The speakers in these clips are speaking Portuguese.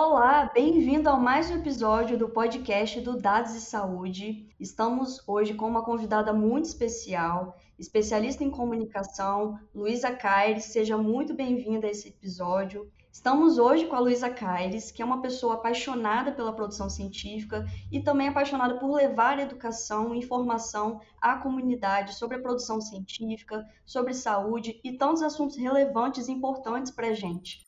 Olá, bem-vindo a mais um episódio do podcast do Dados e Saúde. Estamos hoje com uma convidada muito especial, especialista em comunicação, Luísa Caires. Seja muito bem-vinda a esse episódio. Estamos hoje com a Luísa Caires, que é uma pessoa apaixonada pela produção científica e também apaixonada por levar educação e informação à comunidade sobre a produção científica, sobre saúde e tantos assuntos relevantes e importantes para a gente.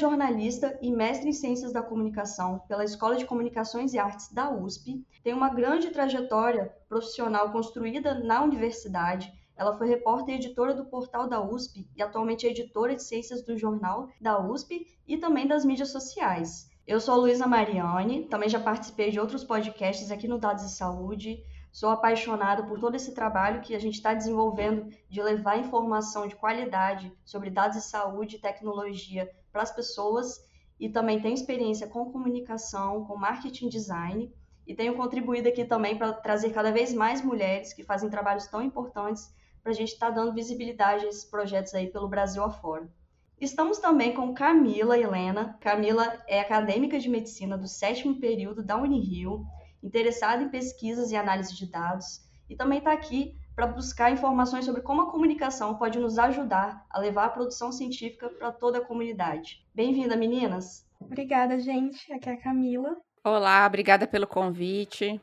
Jornalista e mestre em Ciências da Comunicação pela Escola de Comunicações e Artes da USP. Tem uma grande trajetória profissional construída na universidade. Ela foi repórter e editora do portal da USP e atualmente é editora de Ciências do Jornal da USP e também das mídias sociais. Eu sou Luísa Mariani, também já participei de outros podcasts aqui no Dados e Saúde. Sou apaixonada por todo esse trabalho que a gente está desenvolvendo de levar informação de qualidade sobre dados de saúde e tecnologia para as pessoas e também tenho experiência com comunicação, com marketing design e tenho contribuído aqui também para trazer cada vez mais mulheres que fazem trabalhos tão importantes para a gente estar tá dando visibilidade a esses projetos aí pelo Brasil afora. Estamos também com Camila Helena. Camila é acadêmica de medicina do sétimo período da Unirio, interessada em pesquisas e análise de dados, e também está aqui para buscar informações sobre como a comunicação pode nos ajudar a levar a produção científica para toda a comunidade. Bem-vinda, meninas! Obrigada, gente. Aqui é a Camila. Olá, obrigada pelo convite.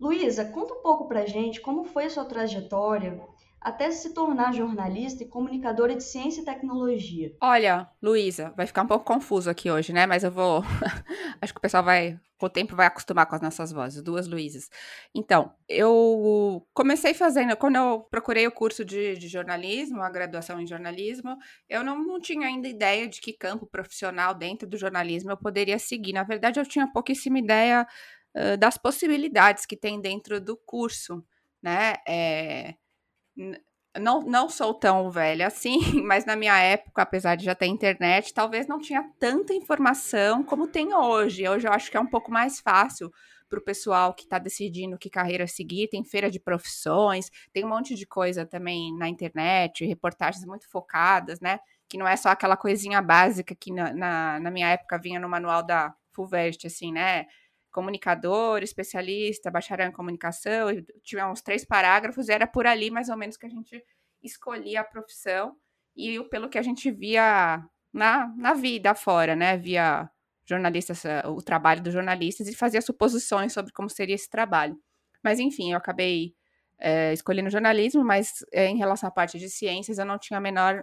Luísa, conta um pouco para gente como foi a sua trajetória até se tornar jornalista e comunicadora de ciência e tecnologia? Olha, Luísa, vai ficar um pouco confuso aqui hoje, né? Mas eu vou. Acho que o pessoal vai, com o tempo, vai acostumar com as nossas vozes, duas Luísas. Então, eu comecei fazendo. Quando eu procurei o curso de, de jornalismo, a graduação em jornalismo, eu não, não tinha ainda ideia de que campo profissional dentro do jornalismo eu poderia seguir. Na verdade, eu tinha pouquíssima ideia das possibilidades que tem dentro do curso, né? É não, não sou tão velha assim, mas na minha época, apesar de já ter internet, talvez não tinha tanta informação como tem hoje. Hoje eu acho que é um pouco mais fácil para o pessoal que está decidindo que carreira seguir. Tem feira de profissões, tem um monte de coisa também na internet, reportagens muito focadas, né? Que não é só aquela coisinha básica que na, na, na minha época vinha no manual da FUVEST, assim, né? Comunicador, especialista, bacharel em comunicação, tinha uns três parágrafos, era por ali mais ou menos que a gente escolhia a profissão e pelo que a gente via na, na vida fora, né? Via jornalistas, eh, o trabalho dos jornalistas e fazia suposições sobre como seria esse trabalho. Mas enfim, eu acabei é, escolhendo jornalismo, mas é, em relação à parte de ciências, eu não tinha a menor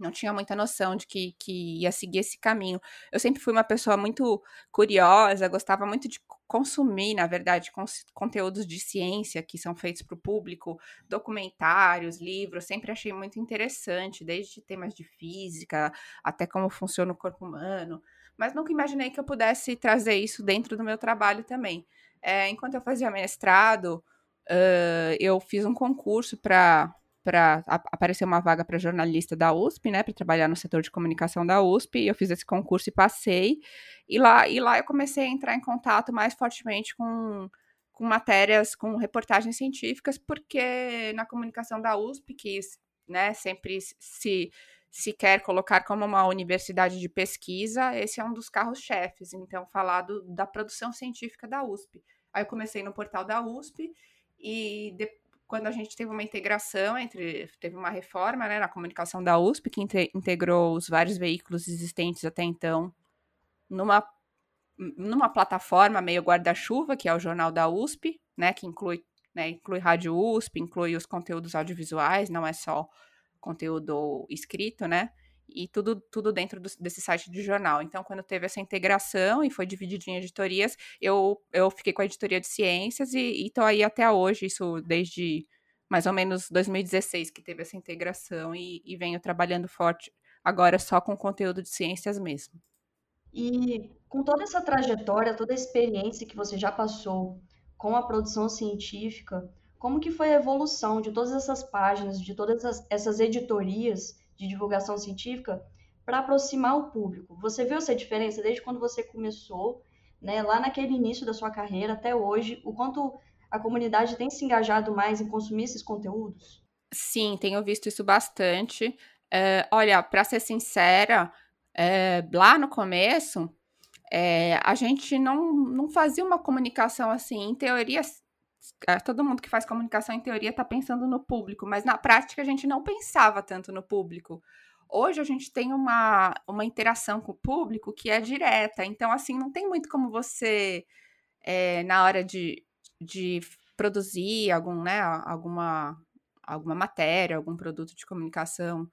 não tinha muita noção de que, que ia seguir esse caminho. Eu sempre fui uma pessoa muito curiosa, gostava muito de consumir, na verdade, conteúdos de ciência que são feitos para o público, documentários, livros, sempre achei muito interessante, desde temas de física até como funciona o corpo humano, mas nunca imaginei que eu pudesse trazer isso dentro do meu trabalho também. É, enquanto eu fazia mestrado, uh, eu fiz um concurso para para aparecer uma vaga para jornalista da USP, né, para trabalhar no setor de comunicação da USP, e eu fiz esse concurso e passei. E lá, e lá eu comecei a entrar em contato mais fortemente com, com matérias, com reportagens científicas, porque na comunicação da USP, que né, sempre se, se quer colocar como uma universidade de pesquisa, esse é um dos carros-chefes, então falar do, da produção científica da USP. Aí eu comecei no portal da USP e depois quando a gente teve uma integração entre, teve uma reforma né, na comunicação da USP, que integrou os vários veículos existentes até então numa, numa plataforma meio guarda-chuva, que é o Jornal da USP, né, que inclui, né, inclui Rádio USP, inclui os conteúdos audiovisuais, não é só conteúdo escrito, né? E tudo, tudo dentro do, desse site de jornal. Então, quando teve essa integração e foi dividido em editorias, eu, eu fiquei com a editoria de ciências e estou aí até hoje, isso desde mais ou menos 2016 que teve essa integração e, e venho trabalhando forte agora só com conteúdo de ciências mesmo. E com toda essa trajetória, toda a experiência que você já passou com a produção científica, como que foi a evolução de todas essas páginas, de todas essas, essas editorias de divulgação científica para aproximar o público? Você viu essa diferença desde quando você começou, né, lá naquele início da sua carreira até hoje, o quanto a comunidade tem se engajado mais em consumir esses conteúdos? Sim, tenho visto isso bastante. É, olha, para ser sincera, é, lá no começo, é, a gente não, não fazia uma comunicação assim, em teoria, todo mundo que faz comunicação em teoria está pensando no público, mas na prática a gente não pensava tanto no público. Hoje a gente tem uma, uma interação com o público que é direta, então assim, não tem muito como você, é, na hora de, de produzir algum, né, alguma, alguma matéria, algum produto de comunicação,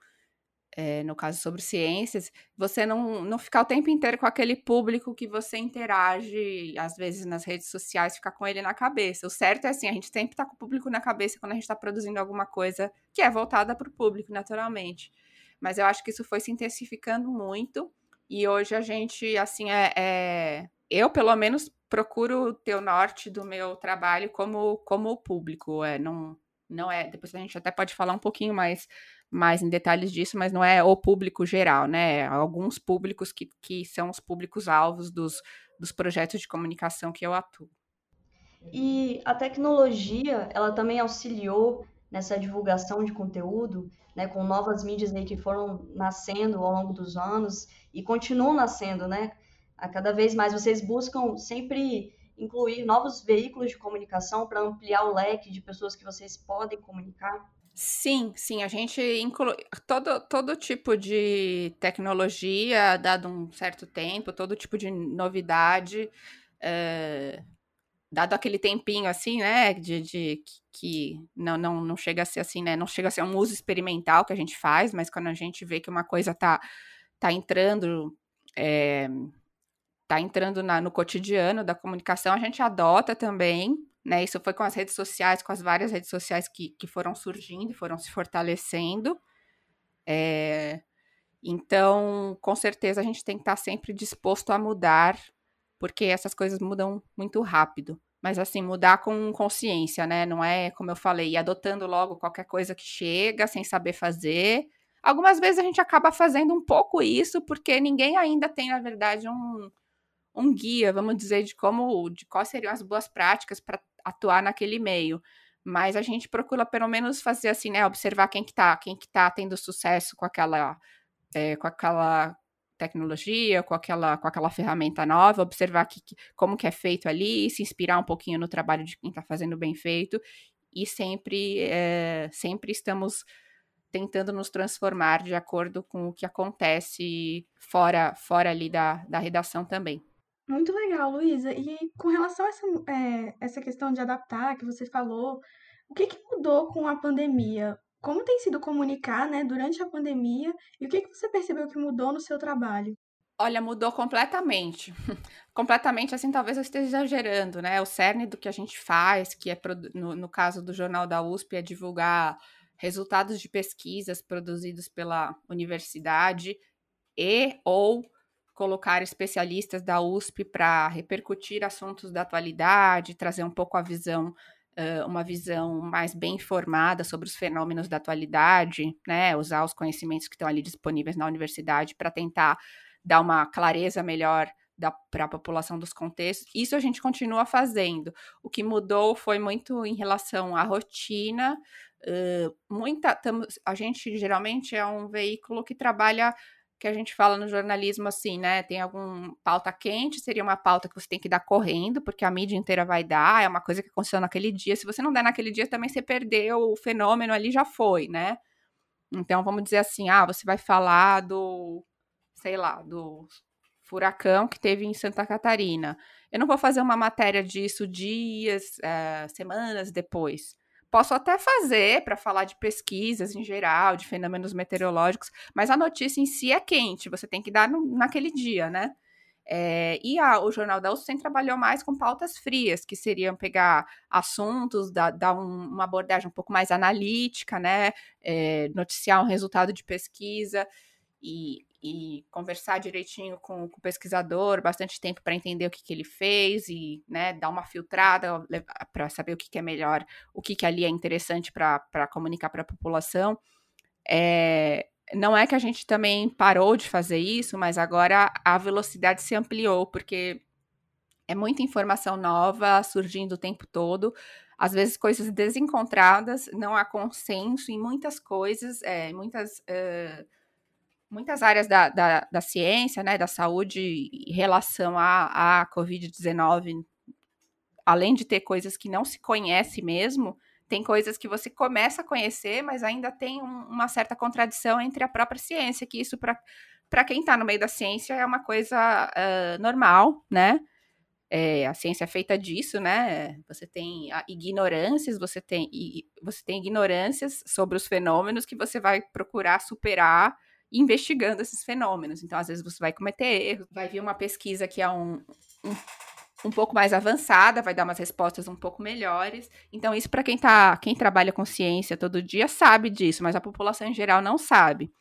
é, no caso sobre ciências, você não, não ficar o tempo inteiro com aquele público que você interage, às vezes nas redes sociais, ficar com ele na cabeça. O certo é assim, a gente sempre está com o público na cabeça quando a gente está produzindo alguma coisa que é voltada para o público, naturalmente. Mas eu acho que isso foi se intensificando muito, e hoje a gente, assim, é, é... eu pelo menos procuro ter o norte do meu trabalho como, como o público, é, não, não é, depois a gente até pode falar um pouquinho mais mais em detalhes disso, mas não é o público geral, né? Alguns públicos que, que são os públicos-alvos dos, dos projetos de comunicação que eu atuo. E a tecnologia, ela também auxiliou nessa divulgação de conteúdo, né, com novas mídias aí que foram nascendo ao longo dos anos e continuam nascendo, né? A cada vez mais vocês buscam sempre incluir novos veículos de comunicação para ampliar o leque de pessoas que vocês podem comunicar. Sim, sim, a gente inclui todo, todo tipo de tecnologia, dado um certo tempo, todo tipo de novidade, é, dado aquele tempinho assim, né, de, de que não, não, não chega a ser assim, né, não chega a ser um uso experimental que a gente faz, mas quando a gente vê que uma coisa tá, tá entrando, é, tá entrando na, no cotidiano da comunicação, a gente adota também, né? Isso foi com as redes sociais, com as várias redes sociais que, que foram surgindo, foram se fortalecendo. É, então, com certeza, a gente tem que estar sempre disposto a mudar, porque essas coisas mudam muito rápido. Mas, assim, mudar com consciência, né? Não é, como eu falei, adotando logo qualquer coisa que chega, sem saber fazer. Algumas vezes a gente acaba fazendo um pouco isso, porque ninguém ainda tem, na verdade, um, um guia, vamos dizer, de como, de quais seriam as boas práticas para atuar naquele meio. Mas a gente procura pelo menos fazer assim, né? Observar quem que tá, quem que tá tendo sucesso com aquela, é, com aquela tecnologia, com aquela, com aquela ferramenta nova, observar que, como que é feito ali, se inspirar um pouquinho no trabalho de quem está fazendo bem feito, e sempre, é, sempre estamos tentando nos transformar de acordo com o que acontece fora, fora ali da, da redação também. Muito legal, Luísa. E com relação a essa, é, essa questão de adaptar que você falou, o que, que mudou com a pandemia? Como tem sido comunicar, né, durante a pandemia? E o que, que você percebeu que mudou no seu trabalho? Olha, mudou completamente. completamente, assim, talvez eu esteja exagerando, né? O cerne do que a gente faz, que é, no, no caso do Jornal da USP, é divulgar resultados de pesquisas produzidos pela universidade e ou colocar especialistas da USP para repercutir assuntos da atualidade, trazer um pouco a visão, uma visão mais bem informada sobre os fenômenos da atualidade, né? Usar os conhecimentos que estão ali disponíveis na universidade para tentar dar uma clareza melhor para a população dos contextos. Isso a gente continua fazendo. O que mudou foi muito em relação à rotina. Uh, muita, tamo, a gente geralmente é um veículo que trabalha que a gente fala no jornalismo assim, né? Tem algum pauta quente, seria uma pauta que você tem que dar correndo, porque a mídia inteira vai dar, é uma coisa que aconteceu naquele dia. Se você não der naquele dia, também você perdeu, o fenômeno ali já foi, né? Então vamos dizer assim, ah, você vai falar do, sei lá, do furacão que teve em Santa Catarina. Eu não vou fazer uma matéria disso dias, é, semanas depois. Posso até fazer para falar de pesquisas em geral, de fenômenos meteorológicos, mas a notícia em si é quente, você tem que dar no, naquele dia, né? É, e a, o Jornal da USP trabalhou mais com pautas frias, que seriam pegar assuntos, dar, um, uma abordagem um pouco mais analítica, né? É, noticiar um resultado de pesquisa. E, e conversar direitinho com, com o pesquisador, bastante tempo para entender o que, que ele fez e né, dar uma filtrada para saber o que, que é melhor, o que, que ali é interessante para comunicar para a população. É, não é que a gente também parou de fazer isso, mas agora a velocidade se ampliou, porque é muita informação nova surgindo o tempo todo, às vezes coisas desencontradas, não há consenso em muitas coisas, é, muitas. Uh, muitas áreas da, da, da, ciência, né, da saúde em relação à, à Covid-19, além de ter coisas que não se conhece mesmo, tem coisas que você começa a conhecer, mas ainda tem um, uma certa contradição entre a própria ciência, que isso para quem está no meio da ciência é uma coisa uh, normal, né? É, a ciência é feita disso, né? Você tem ignorâncias, você tem, você tem ignorâncias sobre os fenômenos que você vai procurar superar investigando esses fenômenos. Então, às vezes, você vai cometer erros, vai vir uma pesquisa que é um, um, um pouco mais avançada, vai dar umas respostas um pouco melhores. Então, isso para quem tá, quem trabalha com ciência todo dia sabe disso, mas a população em geral não sabe.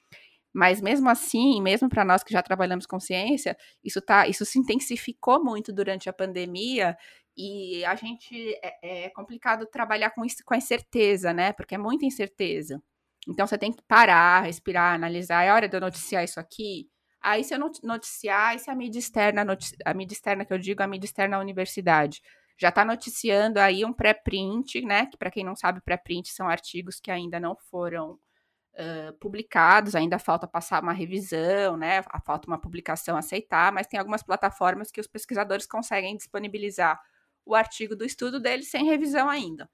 Mas mesmo assim, mesmo para nós que já trabalhamos com ciência, isso tá, isso se intensificou muito durante a pandemia e a gente é, é complicado trabalhar com isso com a incerteza, né? Porque é muita incerteza. Então você tem que parar, respirar, analisar. É hora de eu noticiar isso aqui. Aí se eu noticiar, e se a mídia externa, a mídia externa que eu digo, a mídia externa da universidade, já está noticiando aí um pré-print, né? Que para quem não sabe, pré-print são artigos que ainda não foram uh, publicados, ainda falta passar uma revisão, né? Falta uma publicação aceitar, mas tem algumas plataformas que os pesquisadores conseguem disponibilizar o artigo do estudo deles sem revisão ainda.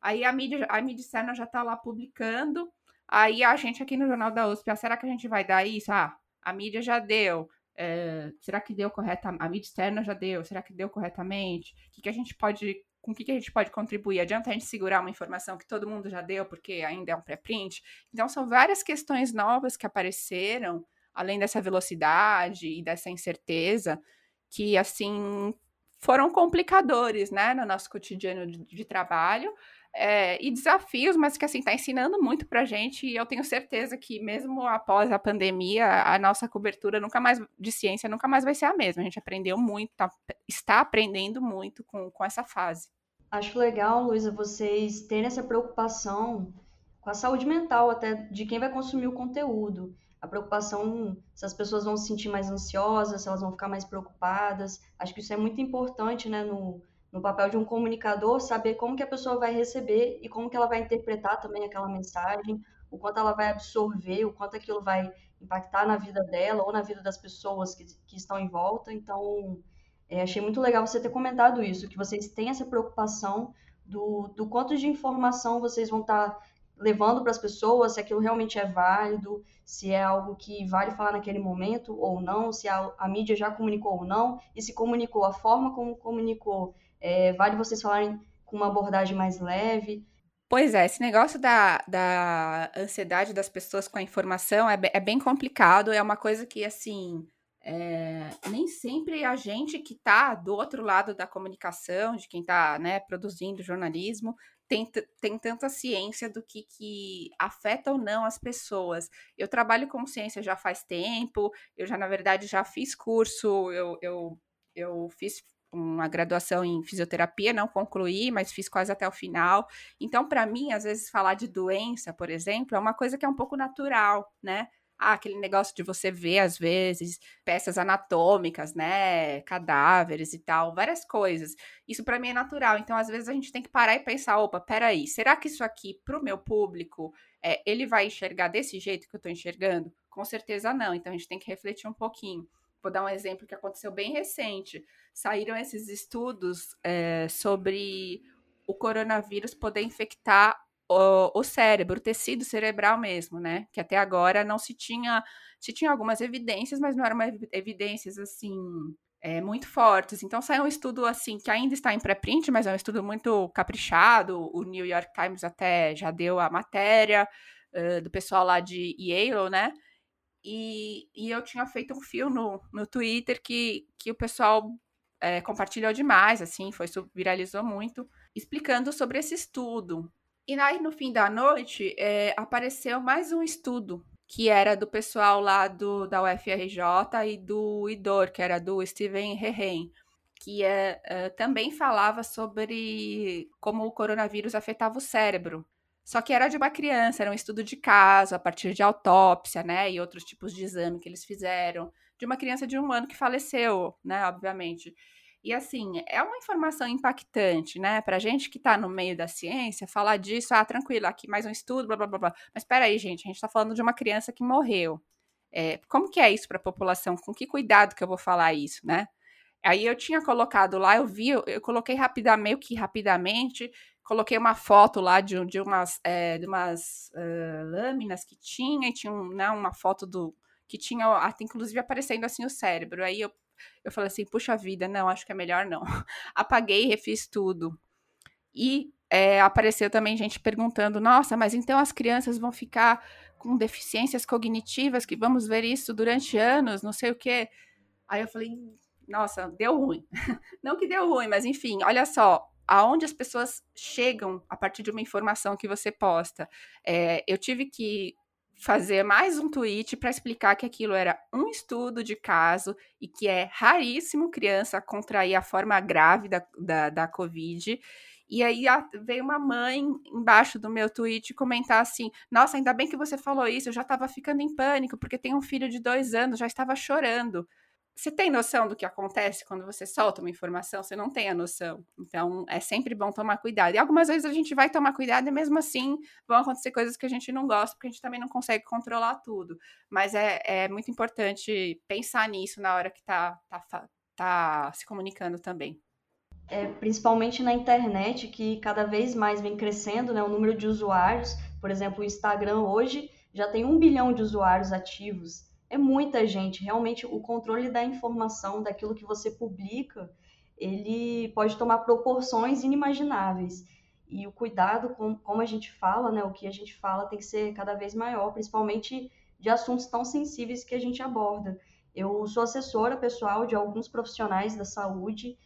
Aí a mídia, a mídia externa já está lá publicando, Aí a gente aqui no Jornal da USP, ah, será que a gente vai dar isso? Ah, a mídia já deu. É, será que deu corretamente? A mídia externa já deu. Será que deu corretamente? O que, que a gente pode. Com o que, que a gente pode contribuir? Adianta a gente segurar uma informação que todo mundo já deu, porque ainda é um pré-print? Então, são várias questões novas que apareceram, além dessa velocidade e dessa incerteza, que, assim, foram complicadores, né, no nosso cotidiano de, de trabalho é, e desafios, mas que assim está ensinando muito para gente e eu tenho certeza que mesmo após a pandemia a nossa cobertura nunca mais de ciência nunca mais vai ser a mesma. A gente aprendeu muito, tá, está aprendendo muito com, com essa fase. Acho legal, Luísa, vocês terem essa preocupação com a saúde mental até de quem vai consumir o conteúdo. A preocupação se as pessoas vão se sentir mais ansiosas, se elas vão ficar mais preocupadas. Acho que isso é muito importante, né, no, no papel de um comunicador, saber como que a pessoa vai receber e como que ela vai interpretar também aquela mensagem, o quanto ela vai absorver, o quanto aquilo vai impactar na vida dela ou na vida das pessoas que, que estão em volta. Então, é, achei muito legal você ter comentado isso, que vocês têm essa preocupação do, do quanto de informação vocês vão estar tá levando para as pessoas, se aquilo realmente é válido, se é algo que vale falar naquele momento ou não, se a, a mídia já comunicou ou não, e se comunicou, a forma como comunicou é, vale vocês falarem com uma abordagem mais leve. Pois é, esse negócio da, da ansiedade das pessoas com a informação é, é bem complicado, é uma coisa que, assim, é, nem sempre a gente que está do outro lado da comunicação, de quem está né, produzindo jornalismo, tem, tem tanta ciência do que, que afeta ou não as pessoas. Eu trabalho com ciência já faz tempo, eu já, na verdade, já fiz curso, eu, eu, eu fiz uma graduação em fisioterapia, não concluí, mas fiz quase até o final. Então, para mim, às vezes, falar de doença, por exemplo, é uma coisa que é um pouco natural, né? Ah, aquele negócio de você ver, às vezes, peças anatômicas, né? Cadáveres e tal, várias coisas. Isso para mim é natural. Então, às vezes, a gente tem que parar e pensar: opa, peraí, será que isso aqui, pro meu público, é, ele vai enxergar desse jeito que eu tô enxergando? Com certeza não. Então, a gente tem que refletir um pouquinho. Vou dar um exemplo que aconteceu bem recente. Saíram esses estudos é, sobre o coronavírus poder infectar o, o, cérebro, o tecido cerebral mesmo, né? Que até agora não se tinha, se tinha algumas evidências, mas não eram evidências assim é, muito fortes. Então saiu um estudo assim que ainda está em pré-print, mas é um estudo muito caprichado. O New York Times até já deu a matéria uh, do pessoal lá de Yale, né? E, e eu tinha feito um fio no, no Twitter que, que o pessoal é, compartilhou demais, assim, foi viralizou muito, explicando sobre esse estudo. E aí, no fim da noite, é, apareceu mais um estudo que era do pessoal lá do, da UFRJ e do IDOR, que era do Steven Rehen, que é, é, também falava sobre como o coronavírus afetava o cérebro. Só que era de uma criança, era um estudo de caso, a partir de autópsia, né, e outros tipos de exame que eles fizeram, de uma criança de um ano que faleceu, né, obviamente. E assim, é uma informação impactante, né? Pra gente que tá no meio da ciência, falar disso, ah, tranquilo, aqui mais um estudo, blá blá blá blá. Mas peraí, gente, a gente tá falando de uma criança que morreu. É, como que é isso para a população? Com que cuidado que eu vou falar isso, né? Aí eu tinha colocado lá, eu vi, eu, eu coloquei rapidamente, meio que rapidamente, coloquei uma foto lá de, de umas, é, de umas uh, lâminas que tinha, e tinha um, né, uma foto do que tinha, até inclusive aparecendo assim o cérebro. Aí eu eu falei assim, puxa vida, não, acho que é melhor não. Apaguei refiz tudo. E é, apareceu também gente perguntando, nossa, mas então as crianças vão ficar com deficiências cognitivas, que vamos ver isso durante anos, não sei o quê. Aí eu falei, nossa, deu ruim. não que deu ruim, mas enfim, olha só, aonde as pessoas chegam a partir de uma informação que você posta. É, eu tive que fazer mais um tweet para explicar que aquilo era um estudo de caso e que é raríssimo criança contrair a forma grave da, da, da Covid. E aí veio uma mãe embaixo do meu tweet comentar assim: Nossa, ainda bem que você falou isso, eu já estava ficando em pânico, porque tem um filho de dois anos, já estava chorando você tem noção do que acontece quando você solta uma informação? Você não tem a noção. Então, é sempre bom tomar cuidado. E algumas vezes a gente vai tomar cuidado e mesmo assim vão acontecer coisas que a gente não gosta, porque a gente também não consegue controlar tudo. Mas é, é muito importante pensar nisso na hora que está tá, tá se comunicando também. É, principalmente na internet, que cada vez mais vem crescendo né, o número de usuários. Por exemplo, o Instagram hoje já tem um bilhão de usuários ativos é muita gente. Realmente, o controle da informação, daquilo que você publica, ele pode tomar proporções inimagináveis. E o cuidado com como a gente fala, né, o que a gente fala tem que ser cada vez maior, principalmente de assuntos tão sensíveis que a gente aborda. Eu sou assessora pessoal de alguns profissionais da saúde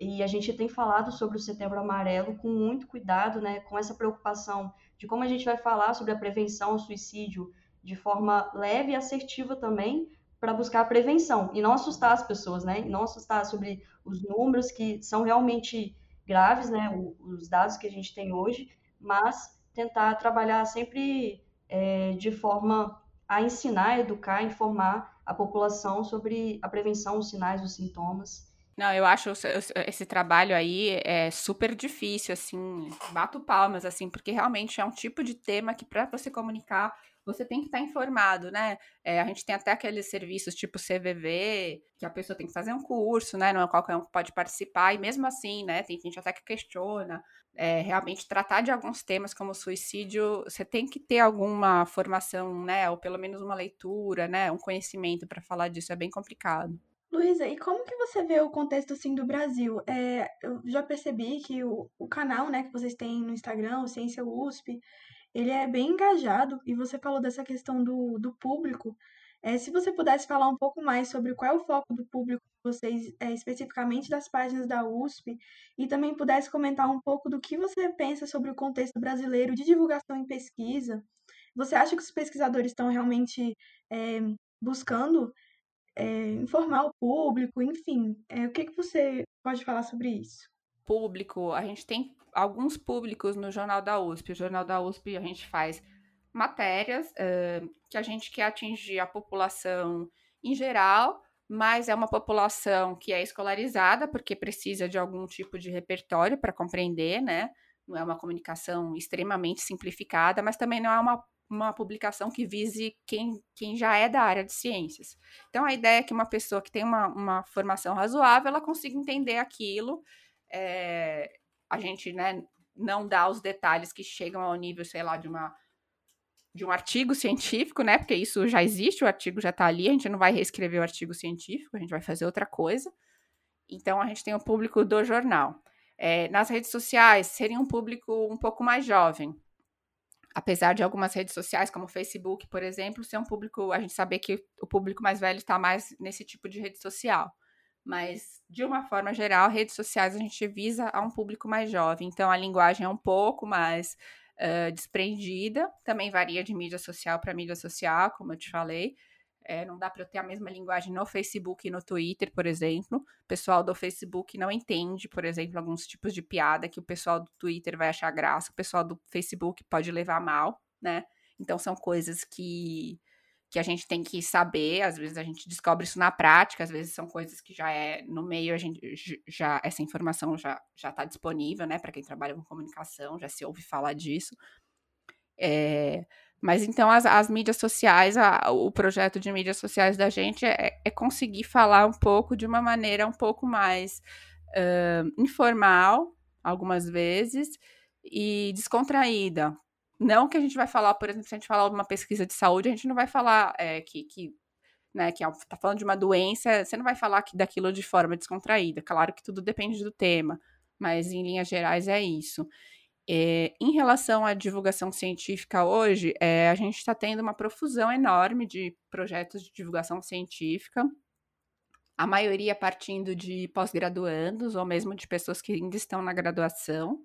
e a gente tem falado sobre o Setembro Amarelo com muito cuidado, né, com essa preocupação de como a gente vai falar sobre a prevenção ao suicídio de forma leve e assertiva também para buscar a prevenção e não assustar as pessoas, né? E não assustar sobre os números que são realmente graves, né? Os dados que a gente tem hoje, mas tentar trabalhar sempre é, de forma a ensinar, educar, informar a população sobre a prevenção, os sinais, os sintomas. Não, eu acho esse trabalho aí é super difícil, assim, bato palmas, assim, porque realmente é um tipo de tema que para você comunicar você tem que estar tá informado, né? É, a gente tem até aqueles serviços tipo CVV, que a pessoa tem que fazer um curso, né? Não é qualquer um que pode participar, e mesmo assim, né? Tem gente até que questiona. É, realmente, tratar de alguns temas como suicídio, você tem que ter alguma formação, né? Ou pelo menos uma leitura, né? Um conhecimento para falar disso, é bem complicado. Luísa, e como que você vê o contexto assim do Brasil? É, eu já percebi que o, o canal, né, que vocês têm no Instagram, o Ciência USP, ele é bem engajado e você falou dessa questão do, do público. É, se você pudesse falar um pouco mais sobre qual é o foco do público de vocês, é, especificamente das páginas da USP, e também pudesse comentar um pouco do que você pensa sobre o contexto brasileiro de divulgação em pesquisa. Você acha que os pesquisadores estão realmente é, buscando é, informar o público? Enfim, é, o que, que você pode falar sobre isso? Público, a gente tem alguns públicos no Jornal da USP. O Jornal da USP a gente faz matérias que a gente quer atingir a população em geral, mas é uma população que é escolarizada, porque precisa de algum tipo de repertório para compreender, né? Não é uma comunicação extremamente simplificada, mas também não é uma, uma publicação que vise quem, quem já é da área de ciências. Então, a ideia é que uma pessoa que tem uma, uma formação razoável, ela consiga entender aquilo é, a gente né, não dá os detalhes que chegam ao nível, sei lá, de uma de um artigo científico, né? Porque isso já existe, o artigo já está ali, a gente não vai reescrever o artigo científico, a gente vai fazer outra coisa. Então a gente tem o público do jornal. É, nas redes sociais, seria um público um pouco mais jovem. Apesar de algumas redes sociais, como o Facebook, por exemplo, ser um público, a gente saber que o público mais velho está mais nesse tipo de rede social. Mas, de uma forma geral, redes sociais a gente visa a um público mais jovem. Então, a linguagem é um pouco mais uh, desprendida. Também varia de mídia social para mídia social, como eu te falei. É, não dá para eu ter a mesma linguagem no Facebook e no Twitter, por exemplo. O pessoal do Facebook não entende, por exemplo, alguns tipos de piada que o pessoal do Twitter vai achar graça, o pessoal do Facebook pode levar mal, né? Então são coisas que que a gente tem que saber, às vezes a gente descobre isso na prática, às vezes são coisas que já é no meio a gente já essa informação já já está disponível, né, para quem trabalha com comunicação, já se ouve falar disso. É, mas então as, as mídias sociais, a, o projeto de mídias sociais da gente é, é, conseguir falar um pouco de uma maneira um pouco mais uh, informal, algumas vezes, e descontraída, não que a gente vai falar, por exemplo, se a gente falar de uma pesquisa de saúde, a gente não vai falar é, que, que né, que é falando de uma doença, você não vai falar que daquilo de forma descontraída. Claro que tudo depende do tema, mas em linhas gerais é isso. É, em relação à divulgação científica hoje, é, a gente está tendo uma profusão enorme de projetos de divulgação científica, a maioria partindo de pós-graduandos ou mesmo de pessoas que ainda estão na graduação.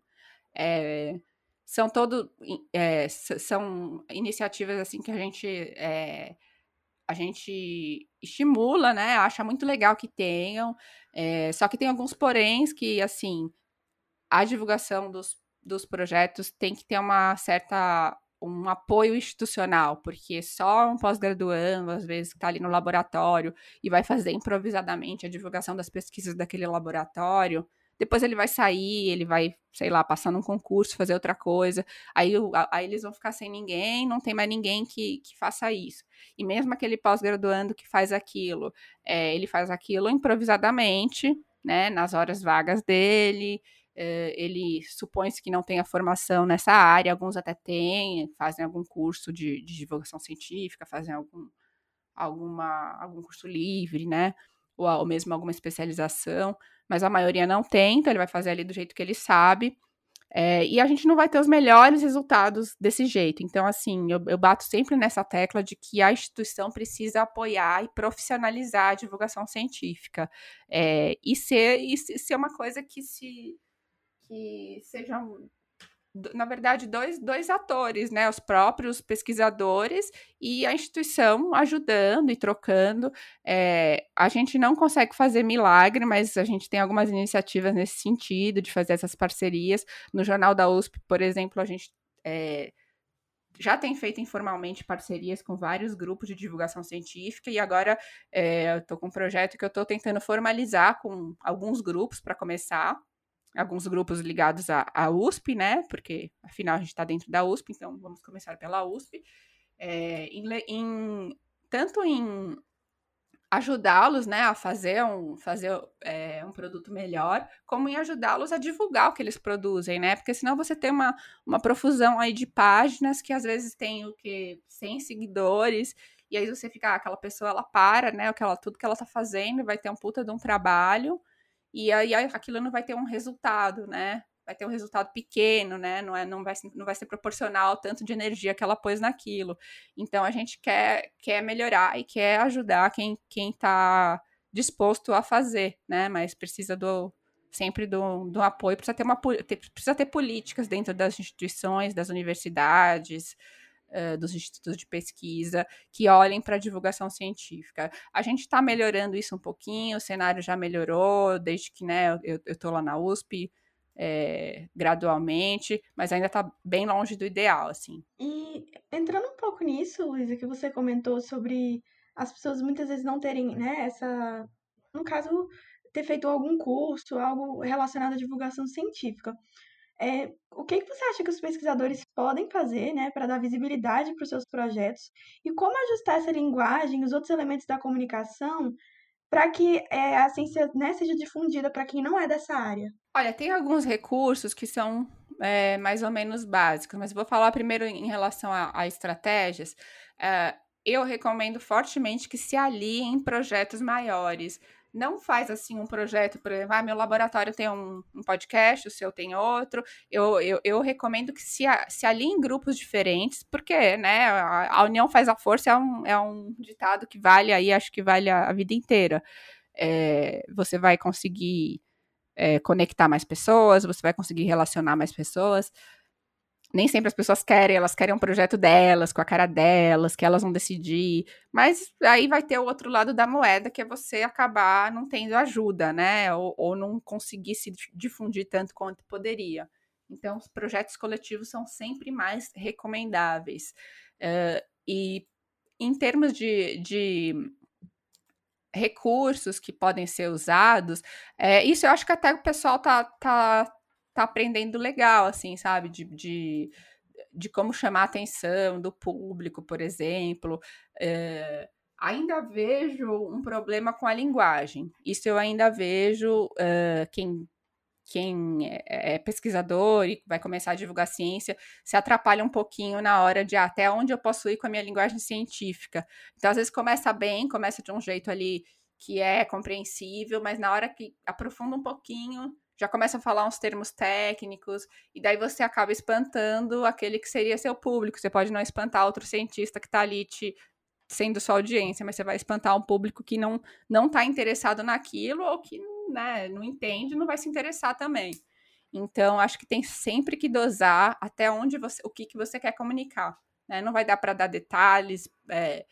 É, são todo é, são iniciativas assim que a gente é, a gente estimula, né? Acha muito legal que tenham, é, só que tem alguns poréns que assim a divulgação dos, dos projetos tem que ter uma certa um apoio institucional, porque só um pós-graduando, às vezes, que está ali no laboratório e vai fazer improvisadamente a divulgação das pesquisas daquele laboratório, depois ele vai sair, ele vai, sei lá, passar num concurso, fazer outra coisa. Aí, aí eles vão ficar sem ninguém, não tem mais ninguém que, que faça isso. E mesmo aquele pós-graduando que faz aquilo, é, ele faz aquilo improvisadamente, né, nas horas vagas dele. É, ele supõe-se que não tenha formação nessa área, alguns até têm, fazem algum curso de, de divulgação científica, fazem algum, alguma, algum curso livre, né? Ou, ou mesmo alguma especialização mas a maioria não tem, então ele vai fazer ali do jeito que ele sabe. É, e a gente não vai ter os melhores resultados desse jeito. Então, assim, eu, eu, bato sempre nessa tecla de que a instituição precisa apoiar e profissionalizar a divulgação científica. É, e, ser, e ser uma coisa que se que seja na verdade, dois, dois atores, né? Os próprios pesquisadores e a instituição ajudando e trocando. É, a gente não consegue fazer milagre, mas a gente tem algumas iniciativas nesse sentido, de fazer essas parcerias. No Jornal da USP, por exemplo, a gente é, já tem feito informalmente parcerias com vários grupos de divulgação científica e agora é, eu estou com um projeto que eu estou tentando formalizar com alguns grupos para começar alguns grupos ligados à, à, USP, né? Porque afinal a gente está dentro da USP, então vamos começar pela USP. É, em, em, tanto em ajudá-los né, a fazer um, fazer, é, um produto melhor, como em ajudá-los a divulgar o que eles produzem, né? Porque senão você tem uma, uma profusão aí de páginas que às vezes tem o que 100 seguidores, e aí você fica, ah, aquela pessoa ela para, né? Aquela, tudo que ela tá fazendo vai ter um puta de um trabalho, e aí aquilo não vai ter um resultado, né? Vai ter um resultado pequeno, né? Não, é, não, vai, não vai ser proporcional ao tanto de energia que ela pôs naquilo. Então a gente quer, quer melhorar e quer ajudar quem está disposto a fazer, né? Mas precisa do sempre do, do apoio, precisa ter, uma, precisa ter políticas dentro das instituições, das universidades, uh, dos institutos de pesquisa que olhem para a divulgação científica. A gente está melhorando isso um pouquinho, o cenário já melhorou desde que né, eu estou lá na USP. É, gradualmente, mas ainda está bem longe do ideal, assim. E entrando um pouco nisso, Luísa, que você comentou sobre as pessoas muitas vezes não terem, né, essa, no caso, ter feito algum curso, algo relacionado à divulgação científica. É, o que, que você acha que os pesquisadores podem fazer né, para dar visibilidade para os seus projetos e como ajustar essa linguagem, os outros elementos da comunicação, para que é, a ciência né, seja difundida para quem não é dessa área? Olha, tem alguns recursos que são é, mais ou menos básicos, mas vou falar primeiro em relação a, a estratégias. É, eu recomendo fortemente que se aliem em projetos maiores não faz assim um projeto, por exemplo, ah, meu laboratório tem um, um podcast, o seu tem outro. Eu, eu, eu recomendo que se, se alinhe em grupos diferentes, porque né, a, a, união faz a força, é um, é um ditado que vale aí, acho que vale a, a vida inteira. É, você vai conseguir é, conectar mais pessoas, você vai conseguir relacionar mais pessoas. Nem sempre as pessoas querem, elas querem um projeto delas, com a cara delas, que elas vão decidir. Mas aí vai ter o outro lado da moeda, que é você acabar não tendo ajuda, né? Ou, ou não conseguir se difundir tanto quanto poderia. Então, os projetos coletivos são sempre mais recomendáveis. Uh, e em termos de, de recursos que podem ser usados, é, isso eu acho que até o pessoal tá, tá tá aprendendo legal, assim, sabe? De, de, de como chamar a atenção do público, por exemplo. É, ainda vejo um problema com a linguagem. Isso eu ainda vejo uh, quem quem é, é pesquisador e vai começar a divulgar ciência se atrapalha um pouquinho na hora de ah, até onde eu posso ir com a minha linguagem científica. Então, às vezes começa bem, começa de um jeito ali que é compreensível, mas na hora que aprofunda um pouquinho, já começa a falar uns termos técnicos, e daí você acaba espantando aquele que seria seu público. Você pode não espantar outro cientista que está ali te sendo sua audiência, mas você vai espantar um público que não não está interessado naquilo ou que né, não entende, não vai se interessar também. Então, acho que tem sempre que dosar até onde você, o que, que você quer comunicar. Né? Não vai dar para dar detalhes, é,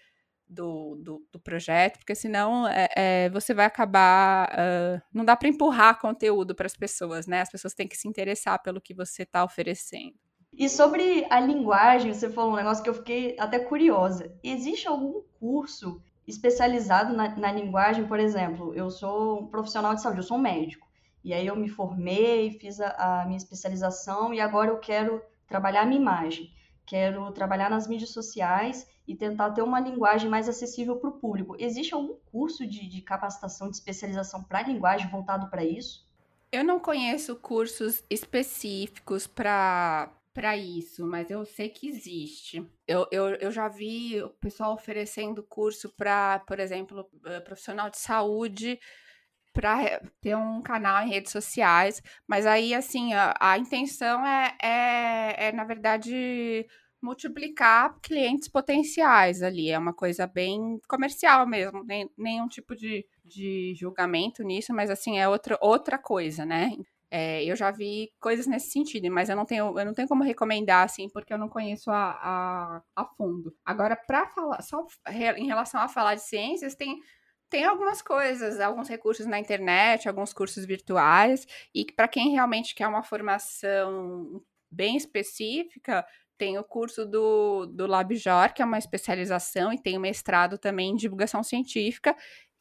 do, do, do, projeto, porque senão é, é, você vai acabar. Uh, não dá para empurrar conteúdo para as pessoas, né? As pessoas têm que se interessar pelo que você está oferecendo. E sobre a linguagem, você falou um negócio que eu fiquei até curiosa. Existe algum curso especializado na, na linguagem? Por exemplo, eu sou um profissional de saúde, eu sou um médico. E aí eu me formei, fiz a, a minha especialização e agora eu quero trabalhar a minha imagem. Quero trabalhar nas mídias sociais e tentar ter uma linguagem mais acessível para o público. Existe algum curso de, de capacitação, de especialização para linguagem voltado para isso? Eu não conheço cursos específicos para para isso, mas eu sei que existe. Eu, eu, eu já vi o pessoal oferecendo curso para, por exemplo, eh, profissional de saúde para ter um canal em redes sociais, mas aí, assim, a, a intenção é, é, é, na verdade, multiplicar clientes potenciais ali. É uma coisa bem comercial mesmo, nem, nenhum tipo de, de julgamento nisso, mas assim, é outra, outra coisa, né? É, eu já vi coisas nesse sentido, mas eu não tenho, eu não tenho como recomendar, assim, porque eu não conheço a, a, a fundo. Agora, para falar, só em relação a falar de ciências, tem tem algumas coisas, alguns recursos na internet, alguns cursos virtuais, e para quem realmente quer uma formação bem específica, tem o curso do, do LabJOR, que é uma especialização, e tem o mestrado também em divulgação científica,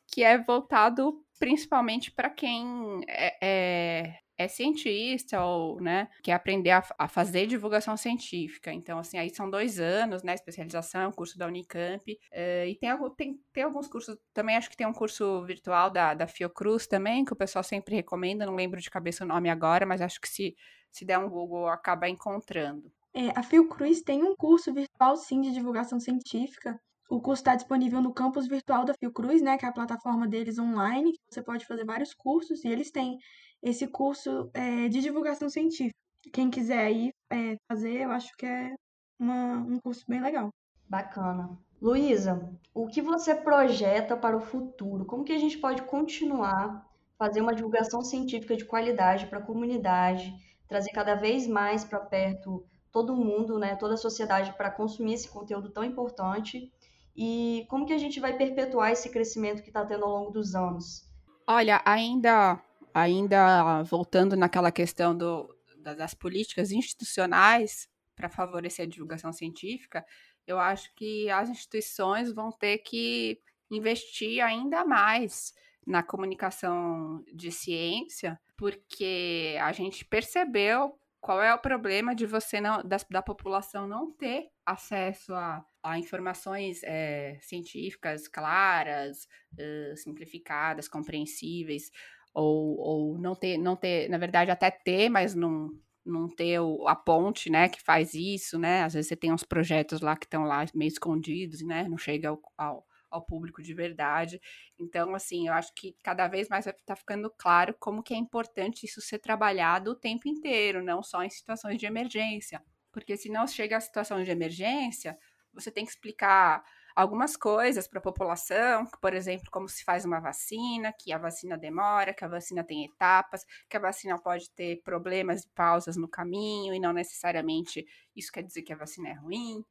que é voltado principalmente para quem é, é, é, cientista ou, né, quer aprender a, a, fazer divulgação científica. Então, assim, aí são dois anos, né, especialização, é um curso da Unicamp, uh, e tem, tem, tem alguns cursos, também acho que tem um curso virtual da, da Fiocruz também, que o pessoal sempre recomenda, não lembro de cabeça o nome agora, mas acho que se, se der um Google acaba encontrando. É, a Fiocruz tem um curso virtual, sim, de divulgação científica. O curso está disponível no campus virtual da Fiocruz, né, que é a plataforma deles online. Você pode fazer vários cursos e eles têm esse curso é, de divulgação científica. Quem quiser aí é, fazer, eu acho que é uma, um curso bem legal. Bacana. Luísa, o que você projeta para o futuro? Como que a gente pode continuar fazer uma divulgação científica de qualidade para a comunidade, trazer cada vez mais para perto todo mundo, né, toda a sociedade para consumir esse conteúdo tão importante e como que a gente vai perpetuar esse crescimento que está tendo ao longo dos anos? Olha, ainda, ainda voltando naquela questão do, das políticas institucionais para favorecer a divulgação científica, eu acho que as instituições vão ter que investir ainda mais na comunicação de ciência, porque a gente percebeu qual é o problema de você não da, da população não ter acesso a, a informações é, científicas claras, uh, simplificadas, compreensíveis, ou, ou não ter, não ter, na verdade, até ter, mas não, não ter o, a ponte, né, que faz isso, né? Às vezes você tem uns projetos lá que estão lá meio escondidos, né? Não chega ao, ao ao público de verdade. Então, assim, eu acho que cada vez mais vai estar tá ficando claro como que é importante isso ser trabalhado o tempo inteiro, não só em situações de emergência. Porque se não chega a situação de emergência, você tem que explicar algumas coisas para a população, por exemplo, como se faz uma vacina, que a vacina demora, que a vacina tem etapas, que a vacina pode ter problemas e pausas no caminho, e não necessariamente isso quer dizer que a vacina é ruim.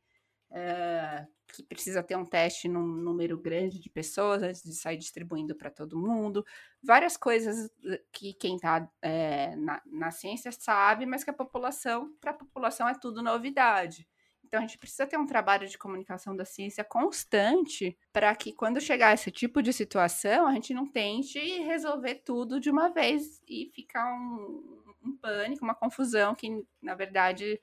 Uh, que precisa ter um teste num número grande de pessoas antes de sair distribuindo para todo mundo. Várias coisas eh, que quem está é, eh, na, na ciência sabe, mas que a população, para a população, é tudo novidade. Então, a gente precisa ter um trabalho de comunicação da ciência constante para que, quando chegar esse tipo de situação, a gente não tente resolver tudo de uma vez e ficar um, um pânico, uma confusão que, na verdade,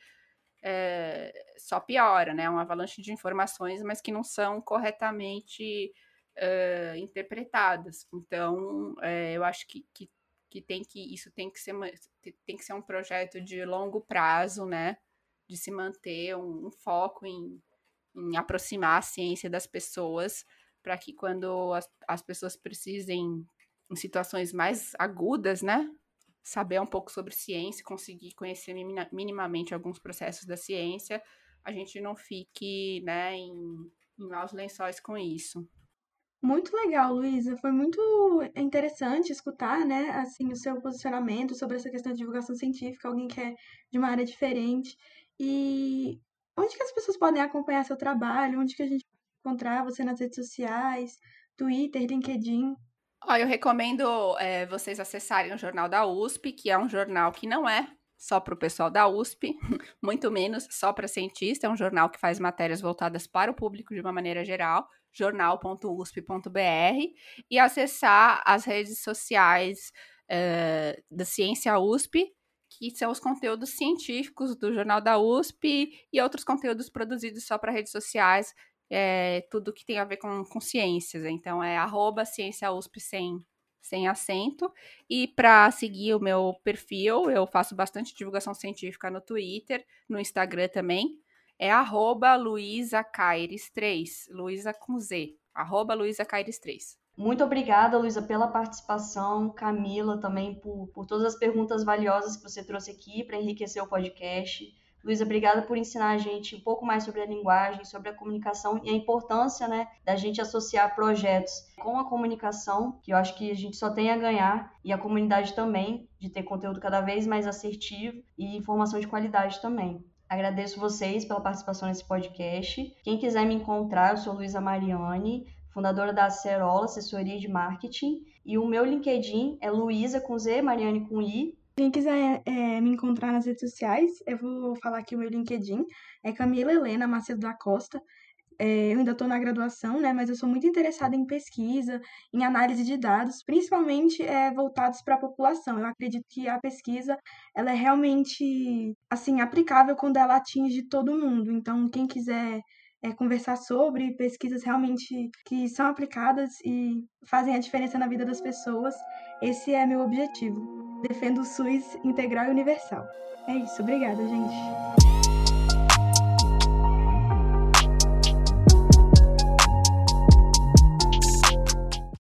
é, só piora, né? Uma avalanche de informações, mas que não são corretamente é, interpretadas. Então, é, eu acho que, que, que, tem que isso tem que ser tem que ser um projeto de longo prazo, né? de se manter um, um foco em, em, aproximar a ciência das pessoas, para que quando as, as pessoas precisem, em situações mais agudas, né, saber um pouco sobre ciência, conseguir conhecer minimamente alguns processos da ciência, a gente não fique, né, em, em maus lençóis com isso. Muito legal, Luísa. Foi muito interessante escutar, né, assim, o seu posicionamento sobre essa questão de divulgação científica, alguém que é de uma área diferente. E onde que as pessoas podem acompanhar seu trabalho? Onde que a gente pode encontrar você nas redes sociais, Twitter, LinkedIn? Ó, eu recomendo é, vocês acessarem o Jornal da USP, que é um jornal que não é só para o pessoal da USP, muito menos só para cientista, é um jornal que faz matérias voltadas para o público de uma maneira geral, jornal.usp.br, e acessar as redes sociais é, da Ciência USP, que são os conteúdos científicos do Jornal da USP e outros conteúdos produzidos só para redes sociais, é, tudo que tem a ver com, com ciências. Então é arroba sem, sem acento. E para seguir o meu perfil, eu faço bastante divulgação científica no Twitter, no Instagram também. É arroba Luísa Caires 3, Luísa com Z, arroba Luísa Caires 3. Muito obrigada, Luísa, pela participação, Camila também por, por todas as perguntas valiosas que você trouxe aqui para enriquecer o podcast. Luísa, obrigada por ensinar a gente um pouco mais sobre a linguagem, sobre a comunicação e a importância né, da gente associar projetos com a comunicação, que eu acho que a gente só tem a ganhar, e a comunidade também, de ter conteúdo cada vez mais assertivo e informação de qualidade também. Agradeço vocês pela participação nesse podcast. Quem quiser me encontrar, eu sou Luísa Mariani fundadora da Acerola, assessoria de marketing. E o meu LinkedIn é Luísa com Z, Mariane com I. Quem quiser é, me encontrar nas redes sociais, eu vou falar aqui o meu LinkedIn. É Camila Helena Macedo da Costa. É, eu ainda estou na graduação, né, mas eu sou muito interessada em pesquisa, em análise de dados, principalmente é, voltados para a população. Eu acredito que a pesquisa ela é realmente assim aplicável quando ela atinge todo mundo. Então, quem quiser é, conversar sobre pesquisas realmente que são aplicadas e fazem a diferença na vida das pessoas. Esse é meu objetivo. Defendo o SUS integral e universal. É isso, obrigada, gente.